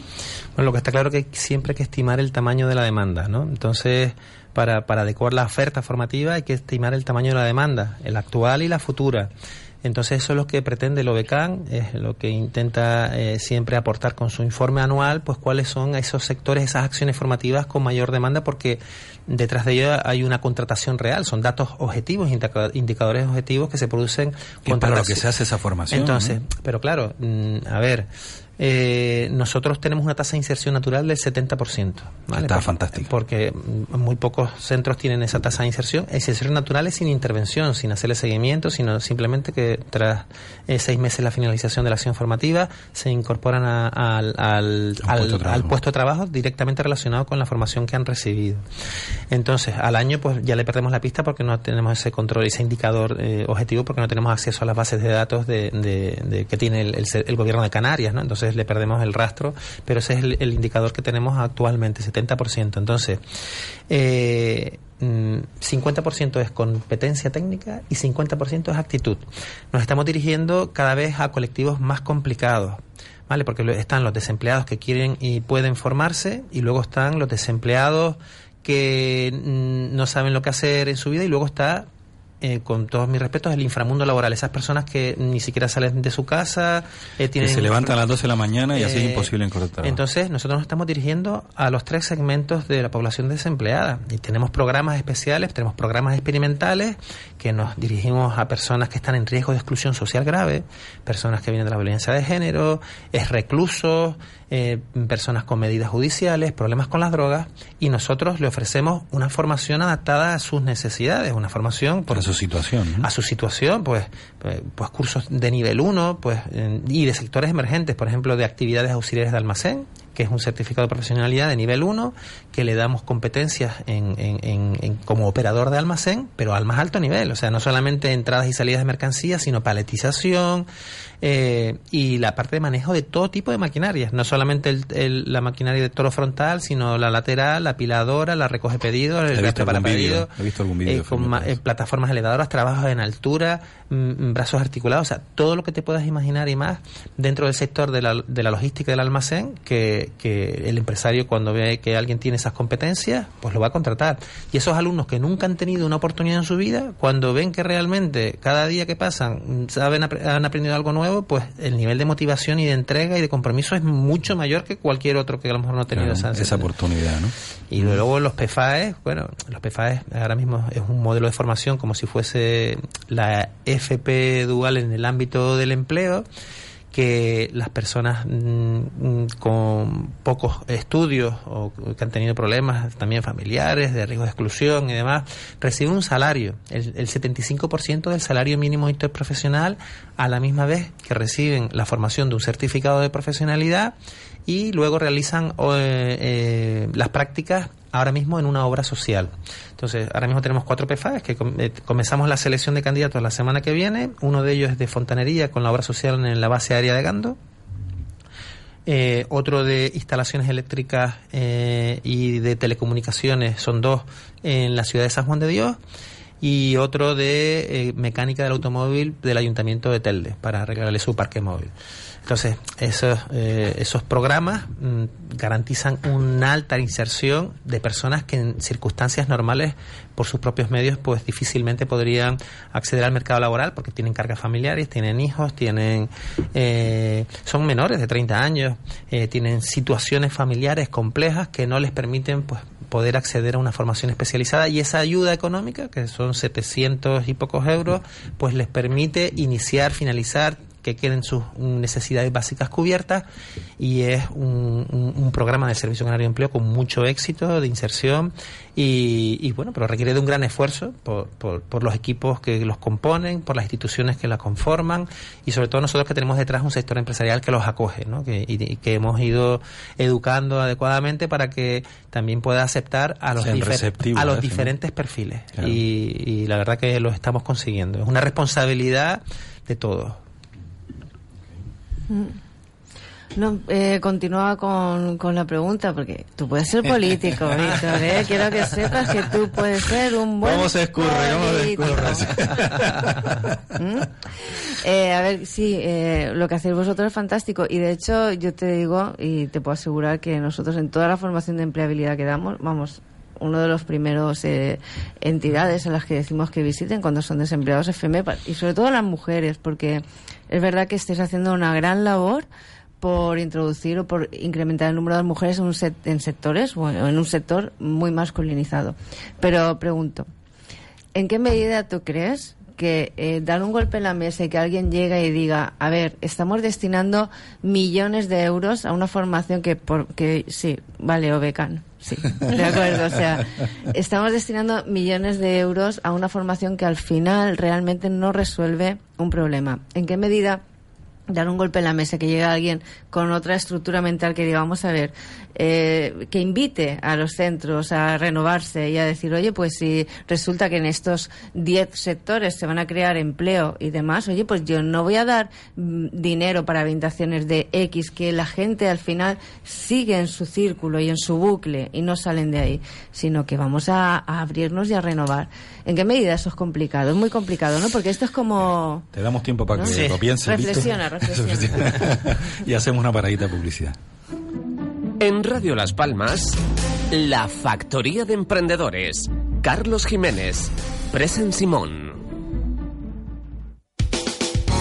Speaker 7: Bueno, lo que está claro que siempre hay que estimar el tamaño de la demanda, ¿no? Entonces, para, para adecuar la oferta formativa hay que estimar el tamaño de la demanda, el actual y la futura. Entonces, eso es lo que pretende el OBECAN, es lo que intenta eh, siempre aportar con su informe anual, pues cuáles son esos sectores, esas acciones formativas con mayor demanda, porque detrás de ello hay una contratación real, son datos objetivos, indica- indicadores objetivos que se producen
Speaker 5: Que para lo que se hace esa formación.
Speaker 7: Entonces,
Speaker 5: ¿no?
Speaker 7: pero claro, mm, a ver, eh, nosotros tenemos una tasa de inserción natural del 70%. ¿vale?
Speaker 5: Está
Speaker 7: Por-
Speaker 5: fantástico.
Speaker 7: Porque muy pocos centros tienen esa tasa de inserción. Inserción natural es sin intervención, sin hacerle seguimiento, sino simplemente que tras eh, seis meses de la finalización de la acción formativa se incorporan a- al, al,
Speaker 5: puesto de
Speaker 7: al-
Speaker 5: trabajo.
Speaker 7: al puesto de trabajo directamente relacionado con la formación que han recibido. Entonces, al año pues ya le perdemos la pista porque no tenemos ese control, ese indicador eh, objetivo, porque no tenemos acceso a las bases de datos de, de- de- que tiene el, el el gobierno de Canarias, ¿no? Entonces le perdemos el rastro, pero ese es el, indicador que tenemos actualmente, 70%. Entonces, eh, mm, 50% es competencia técnica y 50% es actitud. Nos estamos dirigiendo cada vez a colectivos más complicados. ¿Vale? Porque están los desempleados que quieren y pueden formarse y luego están los desempleados que mm, no saben lo que hacer en su vida y luego está eh, con todos mis respetos el inframundo laboral esas personas que ni siquiera salen de su casa eh,
Speaker 5: Que
Speaker 7: tienen
Speaker 5: se levantan a las 12 de la mañana y así es
Speaker 7: eh,
Speaker 5: imposible encontrar.
Speaker 7: Entonces, nosotros nos estamos dirigiendo a los tres segmentos de la población desempleada. Y tenemos programas especiales, tenemos programas experimentales que nos dirigimos a personas que están en riesgo de exclusión social grave, personas que vienen de la violencia de género, es reclusos, eh, personas con medidas judiciales, problemas con las drogas, y nosotros le ofrecemos una formación adaptada a sus necesidades, una formación por
Speaker 5: a su situación. ¿no?
Speaker 7: a su situación, pues, eh, pues cursos de nivel 1 pues, y de sectores emergentes, por ejemplo, de actividades auxiliares de almacén, que es un certificado de profesionalidad de nivel 1, que le damos competencias en, en- en- en- como operador de almacén, pero al más alto nivel, o sea, no solamente entradas y salidas de mercancías, sino paletización eh, y la parte de manejo de todo tipo de maquinarias, no solamente el- el- la maquinaria de toro frontal, sino la lateral, la apiladora, la recoge pedidos, el
Speaker 5: visto vídeo,
Speaker 7: pedidos, eh, eh, plataformas elevadoras, trabajos en altura, mm, brazos articulados, o sea, todo lo que te puedas imaginar y más dentro del sector de la, de la logística del almacén, que, que el empresario cuando ve que alguien tiene esas competencias, pues lo va a contratar. Y esos alumnos que nunca han tenido una oportunidad en su vida, cuando ven que realmente cada día que pasan mm, saben, han aprendido algo nuevo, pues el nivel de motivación y de entrega y de compromiso es mucho mayor que cualquier otro que a lo mejor no ha tenido
Speaker 5: Claro,
Speaker 7: esa,
Speaker 5: esa oportunidad, ¿no?
Speaker 7: y luego los PFAE, bueno, los PFAE ahora mismo es un modelo de formación como si fuese la FP dual en el ámbito del empleo, que las personas mm, mm, con pocos estudios o que han tenido problemas también familiares, de riesgo de exclusión y demás, reciben un salario, el, el 75% del salario mínimo interprofesional, a la misma vez que reciben la formación de un certificado de profesionalidad y luego realizan eh, eh, las prácticas ahora mismo en una obra social. Entonces, ahora mismo tenemos cuatro PFAs que eh, comenzamos la selección de candidatos la semana que viene. Uno de ellos es de fontanería con la obra social en la base aérea de Gando. Eh, otro de instalaciones eléctricas eh, y de telecomunicaciones, son dos en la ciudad de San Juan de Dios. Y otro de eh, mecánica del automóvil del ayuntamiento de Telde para arreglarle su parque móvil. Entonces, esos, eh, esos programas mm, garantizan una alta inserción de personas que en circunstancias normales, por sus propios medios, pues difícilmente podrían acceder al mercado laboral porque tienen cargas familiares, tienen hijos, tienen eh, son menores de 30 años, eh, tienen situaciones familiares complejas que no les permiten pues poder acceder a una formación especializada. Y esa ayuda económica, que son 700 y pocos euros, pues les permite iniciar, finalizar, que queden sus necesidades básicas cubiertas y es un, un- un programa de Servicio Canario de Empleo con mucho éxito de inserción y, y, bueno, pero requiere de un gran esfuerzo por, por- por los equipos que los componen, por las instituciones que la conforman y sobre todo nosotros que tenemos detrás un sector empresarial que los acoge ¿no? que, y, y que hemos ido educando adecuadamente para que también pueda aceptar a los, difer- a los diferentes perfiles
Speaker 5: Claro.
Speaker 7: y, y la verdad que lo estamos consiguiendo. Es una responsabilidad de todos.
Speaker 6: No, eh, continúa con, con la pregunta, porque tú puedes ser político, Víctor, ¿eh? Quiero que sepas que tú puedes ser un buen
Speaker 5: ¿Cómo se escurre? ¿Cómo se.
Speaker 6: ¿Mm? Eh, a ver, sí, eh, lo que hacéis vosotros es fantástico. Y de hecho, yo te digo, y te puedo asegurar que nosotros en toda la formación de empleabilidad que damos, vamos, uno de los primeros eh, entidades a las que decimos que visiten cuando son desempleados es FEMEPA, y sobre todo las mujeres, porque es verdad que estáis haciendo una gran labor por introducir o por incrementar el número de mujeres en, un sec- en sectores o en un sector muy masculinizado. Pero pregunto, ¿en qué medida tú crees que eh, dar un golpe en la mesa y que alguien llegue y diga, a ver, estamos destinando millones de euros a una formación que, por, que sí, vale, o becan, sí, de acuerdo, o sea, estamos destinando millones de euros a una formación que al final realmente no resuelve un problema? ¿En qué medida dar un golpe en la mesa, que llegue alguien con otra estructura mental que diga, vamos a ver, eh, que invite a los centros a renovarse y a decir, oye, pues si resulta que en estos 10 sectores se van a crear empleo y demás, oye, pues yo no voy a dar mm, dinero para habitaciones de X, que la gente al final sigue en su círculo y en su bucle y no salen de ahí, sino que vamos a, a abrirnos y a renovar. ¿En qué medida eso es complicado? Es muy complicado, ¿no? Porque esto es como...
Speaker 5: Te damos tiempo para que lo pienses.
Speaker 6: Reflexiona,
Speaker 5: y hacemos una paradita de publicidad.
Speaker 8: En Radio Las Palmas, La Factoría de Emprendedores. Carlos Jiménez. Presen Simón.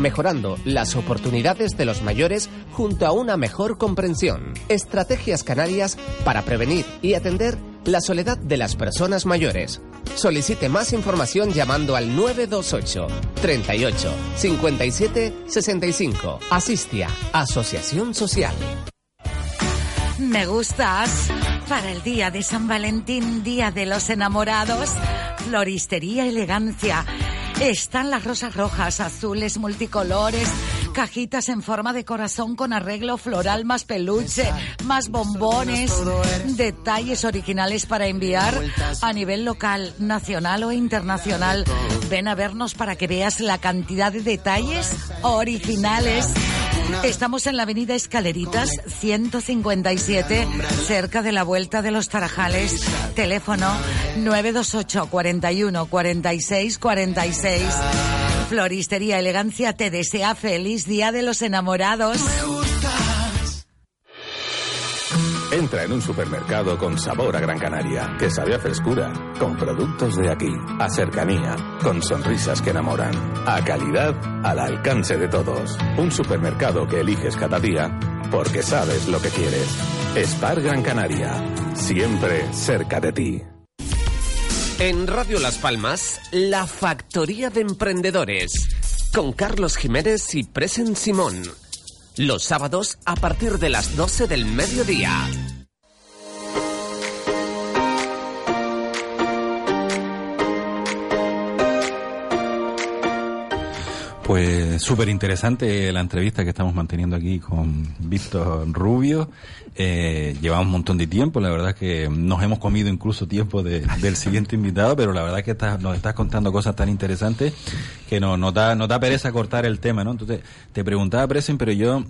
Speaker 8: mejorando las oportunidades de los mayores junto a una mejor comprensión. Estrategias canarias para prevenir y atender la soledad de las personas mayores. Solicite más información llamando al 928 38 57 65. Asistia, Asociación Social.
Speaker 9: Me gustas. Para el día de San Valentín, día de los enamorados, floristería elegancia. Están las rosas rojas, azules, multicolores, cajitas en forma de corazón con arreglo floral más peluche, más bombones, detalles originales para enviar a nivel local, nacional o internacional. Ven a vernos para que veas la cantidad de detalles originales. Estamos en la avenida Escaleritas 157, cerca de la Vuelta de los Tarajales. Teléfono 928 41 46 46. Floristería Elegancia te desea feliz Día de los Enamorados.
Speaker 10: Entra en un supermercado con sabor a Gran Canaria, que sabe a frescura, con productos de aquí, a cercanía, con sonrisas que enamoran, a calidad al alcance de todos. Un supermercado que eliges cada día porque sabes lo que quieres. Spar Gran Canaria, siempre cerca de ti.
Speaker 8: En Radio Las Palmas, La Factoría de Emprendedores, con Carlos Jiménez y Presen Simón. Los sábados a partir de las 12 del mediodía.
Speaker 5: Pues súper interesante la entrevista que estamos manteniendo aquí con Víctor Rubio. Eh, llevamos un montón de tiempo, la verdad que nos hemos comido incluso tiempo de- del siguiente invitado, pero la verdad que estás- nos estás contando cosas tan interesantes que no, nos, da, nos da pereza cortar el tema, ¿no? Entonces, te preguntaba, Presen, pero yo mm,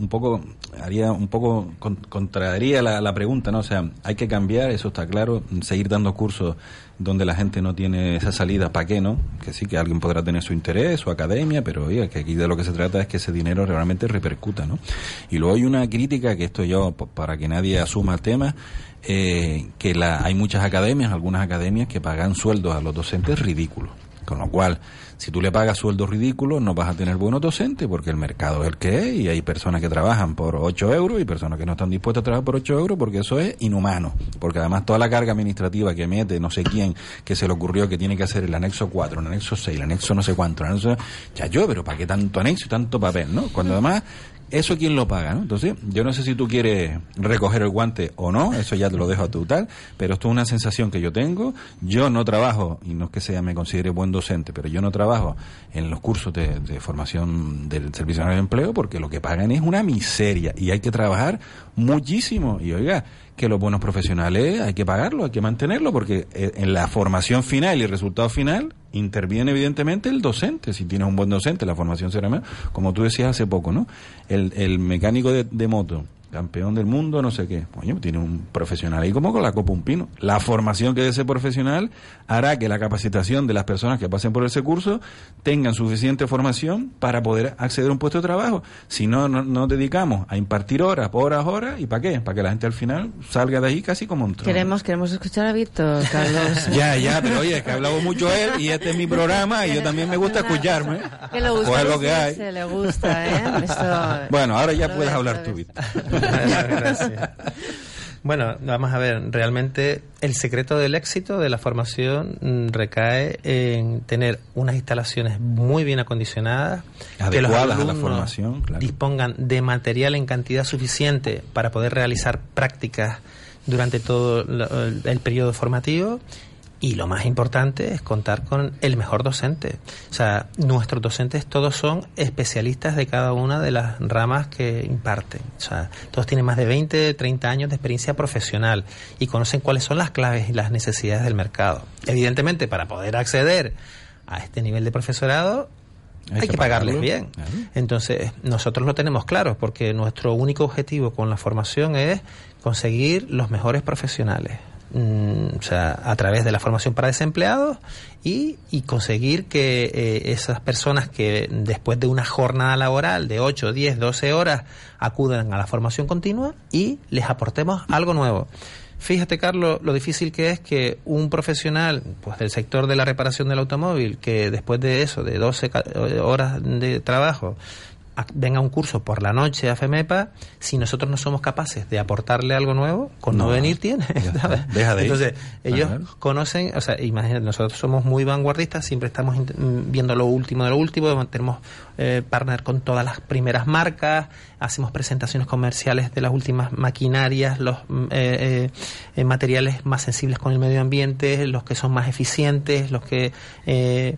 Speaker 5: un poco, haría un poco, con- contradaría la, la pregunta, ¿no? O sea, hay que cambiar, eso está claro, seguir dando cursos donde la gente no tiene esa salida, ¿para qué, no? Que sí, que alguien podrá tener su interés, su academia, pero oiga, que aquí de lo que se trata es que ese dinero realmente repercuta, ¿no? Y luego hay una crítica, que esto yo, para que nadie asuma el tema, eh, que la, hay muchas academias, algunas academias que pagan sueldos a los docentes ridículos. Con lo cual, si tú le pagas sueldos ridículos, no vas a tener buenos docentes porque el mercado es el que es y hay personas que trabajan por 8 euros y personas que no están dispuestas a trabajar por 8 euros porque eso es inhumano. Porque además toda la carga administrativa que mete no sé quién que se le ocurrió que tiene que hacer el anexo 4, el anexo 6, el anexo no sé cuánto, el anexo... Ya yo, pero ¿para qué tanto anexo y tanto papel, no? Cuando además... ¿Eso quién lo paga? ¿no? Entonces, yo no sé si tú quieres recoger el guante o no, eso ya te lo dejo a tu tal, pero esto es una sensación que yo tengo. Yo no trabajo, y no es que sea me considere buen docente, pero yo no trabajo en los cursos de, de formación del Servicio Nacional de Empleo porque lo que pagan es una miseria y hay que trabajar muchísimo. Y oiga, que los buenos profesionales hay que pagarlo, hay que mantenerlo, porque eh, en la formación final y el resultado final interviene evidentemente el docente. Si tienes un buen docente, la formación será mejor. Como tú decías hace poco, ¿no? El, el mecánico de, de moto, campeón del mundo, no sé qué. Coño, tiene un profesional ahí como con la copa un pino. La formación que de ese profesional hará que la capacitación de las personas que pasen por ese curso tengan suficiente formación para poder acceder a un puesto de trabajo. Si no, no nos dedicamos a impartir horas, horas, horas, ¿y para qué? Para que la gente al final salga de ahí casi como un trono.
Speaker 6: Queremos, queremos escuchar a Víctor, Carlos.
Speaker 5: Ya, ya, pero oye, es que ha hablado mucho él y este es mi programa y yo también me gusta escucharme.
Speaker 6: Que le gusta
Speaker 5: Pues es lo que hay.
Speaker 6: lucirse, le gusta, ¿eh? Esto-
Speaker 5: Bueno, ahora ya
Speaker 6: Lo
Speaker 5: puedes hablar
Speaker 6: lo
Speaker 5: tú. Víctor.
Speaker 7: Gracias. Bueno, vamos a ver, realmente el secreto del éxito de la formación mm, recae en tener unas instalaciones muy bien acondicionadas, que los
Speaker 5: a la formación, claro.
Speaker 7: dispongan de material en cantidad suficiente para poder realizar prácticas durante todo el periodo formativo y lo más importante es contar con el mejor docente. O sea, nuestros docentes todos son especialistas de cada una de las ramas que imparten. O sea, todos tienen más de 20, 30 años de experiencia profesional y conocen cuáles son las claves y las necesidades del mercado. Evidentemente, para poder acceder a este nivel de profesorado, hay,
Speaker 5: Hay
Speaker 7: que, pagarles
Speaker 5: pagarlo,
Speaker 7: bien.
Speaker 5: claro.
Speaker 7: Entonces, nosotros lo tenemos claro, porque nuestro único objetivo con la formación es conseguir los mejores profesionales. Mm, o sea, a través de la formación para desempleados y, y conseguir que eh, esas personas que después de una jornada laboral de 8, 10, 12 horas acudan a la formación continua y les aportemos algo nuevo. Fíjate, Carlos, lo difícil que es que un profesional pues, del sector de la reparación del automóvil, que después de eso, de 12 ca- horas de trabajo, venga un curso por la noche a FEMEPA, si nosotros no somos capaces de aportarle algo nuevo, con no,
Speaker 5: No,
Speaker 7: venir tiene.
Speaker 5: Deja de ir.
Speaker 7: Entonces, ellos conocen, o sea, imagínate, nosotros somos muy vanguardistas, siempre estamos viendo lo último de lo último, tenemos eh, partner con todas las primeras marcas, hacemos presentaciones comerciales de las últimas maquinarias, los mm, eh, eh, eh, materiales más sensibles con el medio ambiente, los que son más eficientes, los que... eh,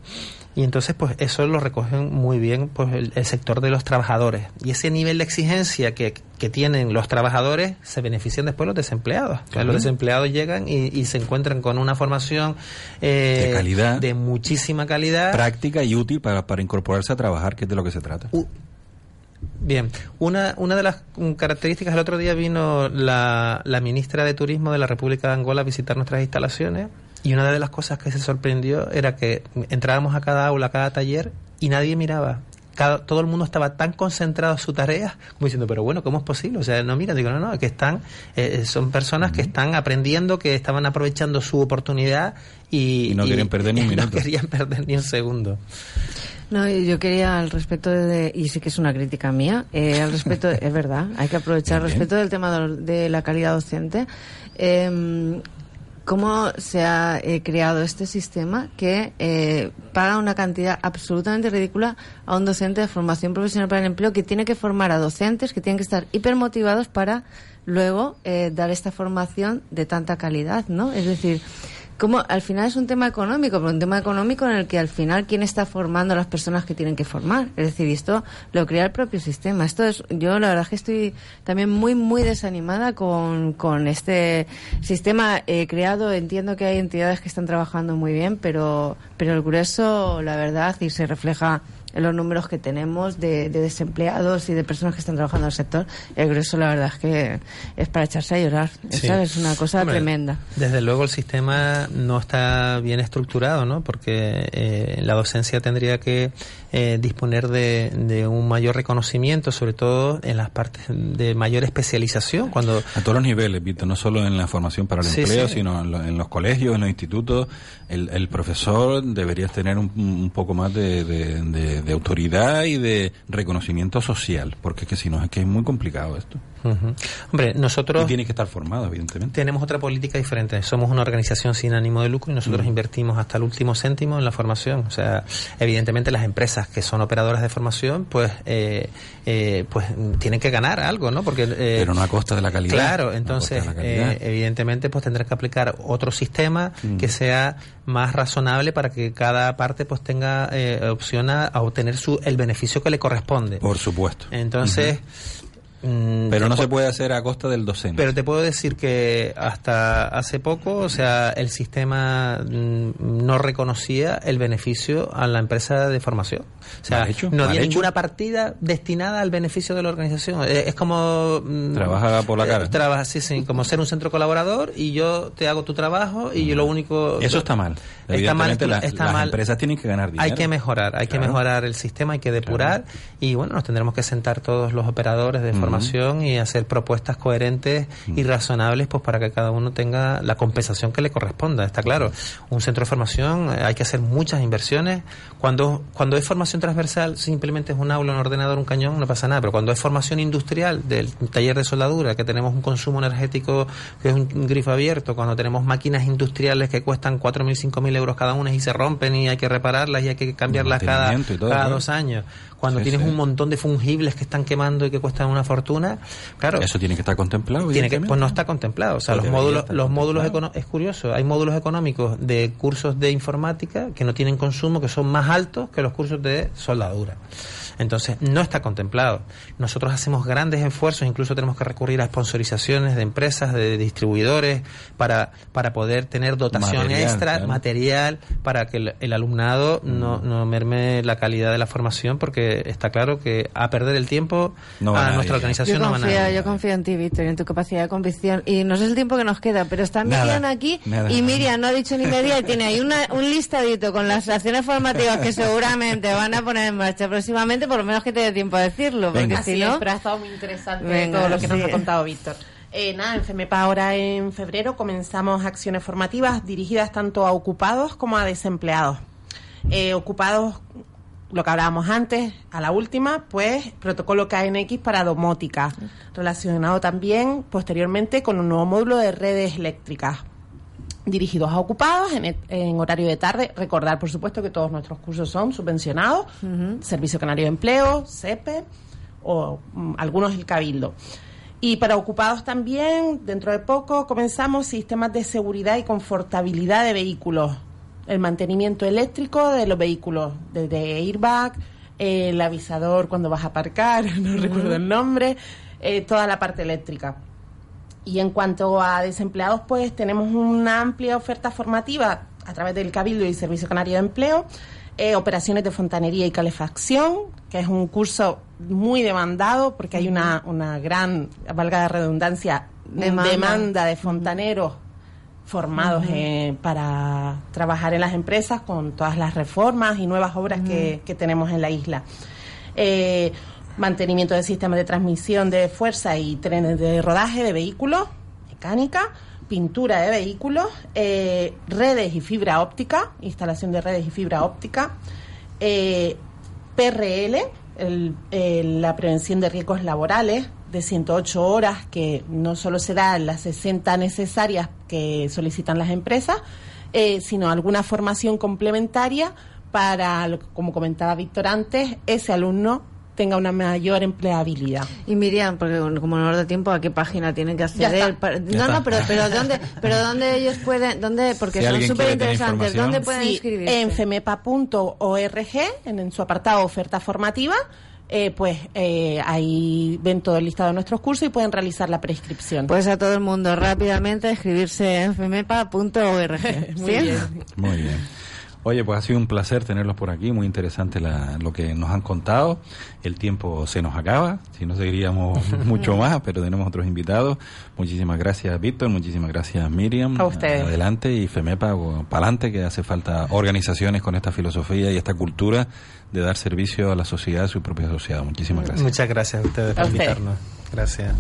Speaker 7: y entonces, pues eso lo recogen muy bien pues el, el sector de los trabajadores. Y ese nivel de exigencia que, que tienen los trabajadores se benefician después los desempleados.
Speaker 5: Claro.
Speaker 7: los desempleados llegan y, y se encuentran con una formación eh,
Speaker 5: De calidad.
Speaker 7: de muchísima calidad.
Speaker 5: Práctica y útil para, para incorporarse a trabajar, que es de lo que se trata.
Speaker 7: U- Bien, una, una de las mm, características, el otro día vino la, la ministra de Turismo de la República de Angola a visitar nuestras instalaciones y una de las cosas que se sorprendió era que entrábamos a cada aula, a cada taller y nadie miraba. Cada- todo el mundo estaba tan concentrado en su tarea como diciendo, pero bueno, ¿cómo es posible? O sea, no mira, digo, no, no, que están, eh, son personas que están aprendiendo, que estaban aprovechando su oportunidad y,
Speaker 5: Y no querían perder ni un
Speaker 7: y no
Speaker 5: minuto.
Speaker 7: querían perder ni un segundo.
Speaker 6: No, y yo quería al respecto de, y sí que es una crítica mía, eh, al respecto, de- es verdad, hay que aprovechar al respecto del tema de, de la calidad docente. eh, ¿Cómo se ha eh, creado este sistema que eh, paga una cantidad absolutamente ridícula a un docente de formación profesional para el empleo que tiene que formar a docentes que tienen que estar hipermotivados para luego eh, dar esta formación de tanta calidad, ¿no? Es decir, como al final es un tema económico, pero un tema económico en el que al final quién está formando las personas que tienen que formar. Es decir, esto lo crea el propio sistema. Esto es, yo la verdad que estoy también muy, muy desanimada con, con este sistema eh, creado. Entiendo que hay entidades que están trabajando muy bien, pero, pero el grueso, la verdad, y se refleja en los números que tenemos de, de desempleados y de personas que están trabajando en el sector, el grueso la verdad es que es para echarse a llorar.
Speaker 7: Sí.
Speaker 6: ¿sabes? Es una cosa
Speaker 7: Hombre,
Speaker 6: tremenda.
Speaker 7: Desde luego el sistema no está bien estructurado, ¿no? Porque eh, la docencia tendría que eh, disponer de, de un mayor reconocimiento, sobre todo en las partes de mayor especialización. Cuando
Speaker 5: A todos los niveles, Víctor, no solo en la formación para el
Speaker 7: Sí,
Speaker 5: empleo,
Speaker 7: sí.
Speaker 5: sino en, lo- en los colegios, en los institutos. El, el profesor debería tener un, un poco más de, de- de- de autoridad y de reconocimiento social, porque es que si no es que es muy complicado esto.
Speaker 7: Hombre, nosotros
Speaker 5: Y tiene que estar formado, evidentemente.
Speaker 7: tenemos otra política diferente. Somos una organización sin ánimo de lucro y nosotros invertimos hasta el último céntimo en la formación. O sea, evidentemente las empresas que son operadoras de formación, pues, eh, eh, pues mm, tienen que ganar algo, ¿no? Porque eh,
Speaker 5: Pero no a costa de la calidad.
Speaker 7: Claro, entonces,
Speaker 5: calidad.
Speaker 7: eh, evidentemente, pues tendrá que aplicar otro sistema que sea más razonable para que cada parte pues tenga eh, opción a, a obtener su el beneficio que le corresponde.
Speaker 5: Por supuesto.
Speaker 7: Entonces, mm,
Speaker 5: Pero no se
Speaker 7: pu-
Speaker 5: puede hacer a costa del docente.
Speaker 7: pero te puedo decir que hasta hace poco, o sea, el sistema mm, no reconocía el beneficio a la empresa de formación. O sea,
Speaker 5: hecho,
Speaker 7: no había
Speaker 5: hecho.
Speaker 7: ninguna partida destinada al beneficio de la organización. Eh, Es como... mm,
Speaker 5: Trabaja por la
Speaker 7: eh,
Speaker 5: cara.
Speaker 7: trabaja, sí, sí, como ser un centro colaborador y yo te hago tu trabajo y yo lo único...
Speaker 5: Eso está mal.
Speaker 7: Está mal, está
Speaker 5: las
Speaker 7: mal.
Speaker 5: empresas tienen que ganar dinero.
Speaker 7: Hay que mejorar, hay que mejorar el sistema, hay que depurar y bueno, nos tendremos que sentar todos los operadores de
Speaker 5: Ujú.
Speaker 7: formación y hacer propuestas coherentes y razonables pues para que cada uno tenga la compensación que le corresponda. Está claro, un centro de formación eh, hay que hacer muchas inversiones. Cuando cuando es formación transversal simplemente es un aula, un ordenador, un cañón, no pasa nada, pero cuando es formación industrial del taller de soldadura, que tenemos un consumo energético que es un, grifo abierto, cuando tenemos máquinas industriales que cuestan 4.000, 5.000 euros cada una y se rompen y hay que repararlas y hay que cambiarlas cada,
Speaker 5: todo,
Speaker 7: cada dos años. Cuando
Speaker 5: Sí,
Speaker 7: tienes
Speaker 5: sí.
Speaker 7: un montón de fungibles que están quemando y que cuestan una fortuna, claro,
Speaker 5: Eso tiene que estar contemplado.
Speaker 7: tiene que, pues no está contemplado. O sea, los módulos, los módulos es curioso, hay módulos económicos de cursos de informática que no tienen consumo, que son más altos que los cursos de soldadura. Entonces, no está contemplado. Nosotros hacemos grandes esfuerzos, incluso tenemos que recurrir a sponsorizaciones de empresas, de distribuidores, para, para poder tener dotación
Speaker 5: Material,
Speaker 7: extra,
Speaker 5: claro.
Speaker 7: material, para que el, el alumnado no, no merme la calidad de la formación, porque está claro que a perder el tiempo
Speaker 5: No va
Speaker 7: a
Speaker 5: nadie.
Speaker 6: Yo
Speaker 7: no
Speaker 6: confío, yo confío en ti, Víctor, y en tu capacidad de convicción. Y no sé el tiempo que nos queda, pero está
Speaker 5: Nada,
Speaker 6: Miriam aquí
Speaker 5: nada.
Speaker 6: y Miriam no ha dicho ni media y tiene ahí una, un listadito con las acciones formativas que seguramente van a poner en marcha próximamente, por lo menos que te dé tiempo a decirlo, porque
Speaker 5: Venga.
Speaker 6: si
Speaker 11: Así
Speaker 6: no...
Speaker 11: es, pero ha estado muy interesante
Speaker 6: Venga,
Speaker 11: todo lo que nos ha contado Víctor. Eh, nada, en FEMEPA ahora en febrero comenzamos acciones formativas dirigidas tanto a ocupados como a desempleados. Eh, ocupados, lo que hablábamos antes, a la última, pues protocolo KNX para domótica, relacionado también posteriormente con un nuevo módulo de redes eléctricas dirigidos a ocupados en, en horario de tarde. Recordar, por supuesto, que todos nuestros cursos son subvencionados, Servicio Canario de Empleo, CEPE o mm, algunos el Cabildo. Y para ocupados también, dentro de poco, comenzamos sistemas de seguridad y confortabilidad de vehículos. El mantenimiento eléctrico de los vehículos, desde airbag, eh, el avisador cuando vas a aparcar, no recuerdo el nombre, eh, toda la parte eléctrica. Y en cuanto a desempleados, pues tenemos una amplia oferta formativa a través del Cabildo y Servicio Canario de Empleo, eh, operaciones de fontanería y calefacción, que es un curso muy demandado porque hay una, una gran, valga la redundancia,
Speaker 6: Demanda.
Speaker 11: demanda, de fontaneros formados eh, para trabajar en las empresas con todas las reformas y nuevas obras que, que tenemos en la isla. Eh, mantenimiento de sistemas de transmisión de fuerza y trenes de rodaje de vehículos, mecánica, pintura de vehículos, eh, redes y fibra óptica, instalación de redes y fibra óptica, eh, PRL, el- el- la prevención de riesgos laborales, de 108 horas, que no solo se da las 60 necesarias que solicitan las empresas, eh, sino alguna formación complementaria para, lo que- como comentaba Víctor antes, ese alumno tenga una mayor empleabilidad.
Speaker 6: Y Miriam, porque como no nos da tiempo, ¿a qué página tienen que
Speaker 11: Ya
Speaker 6: acceder?
Speaker 11: está.
Speaker 6: Para-
Speaker 11: Ya
Speaker 6: no,
Speaker 11: está.
Speaker 6: no, pero, pero ¿dónde, pero ¿dónde ellos pueden, dónde, porque
Speaker 11: Si
Speaker 6: son súper interesantes. ¿dónde pueden
Speaker 11: Sí,
Speaker 6: inscribirse?
Speaker 11: En femepa.org, en, en su apartado oferta formativa, eh, pues eh, ahí ven todo el listado de nuestros cursos y pueden realizar la prescripción.
Speaker 6: Pues a todo el mundo rápidamente escribirse en femepa.org.
Speaker 11: Muy
Speaker 6: ¿sí?
Speaker 11: bien.
Speaker 5: Muy bien. Oye, pues ha sido un placer tenerlos por aquí, muy interesante la- lo que nos han contado. El tiempo se nos acaba, si no seguiríamos mucho más, pero tenemos otros invitados. Muchísimas gracias, Víctor, muchísimas gracias, Miriam.
Speaker 11: A ustedes.
Speaker 5: Adelante y FEMEPA, para adelante, que hace falta organizaciones con esta filosofía y esta cultura de dar servicio a la sociedad, a su propio asociado. Muchísimas gracias.
Speaker 7: Muchas gracias a ustedes por
Speaker 8: A usted.
Speaker 7: invitarnos. Gracias.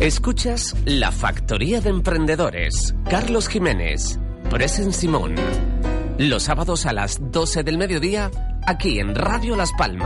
Speaker 8: Escuchas La Factoría de Emprendedores. Carlos Jiménez, Presen Simón. Los sábados a las 12 del mediodía, aquí en Radio Las Palmas.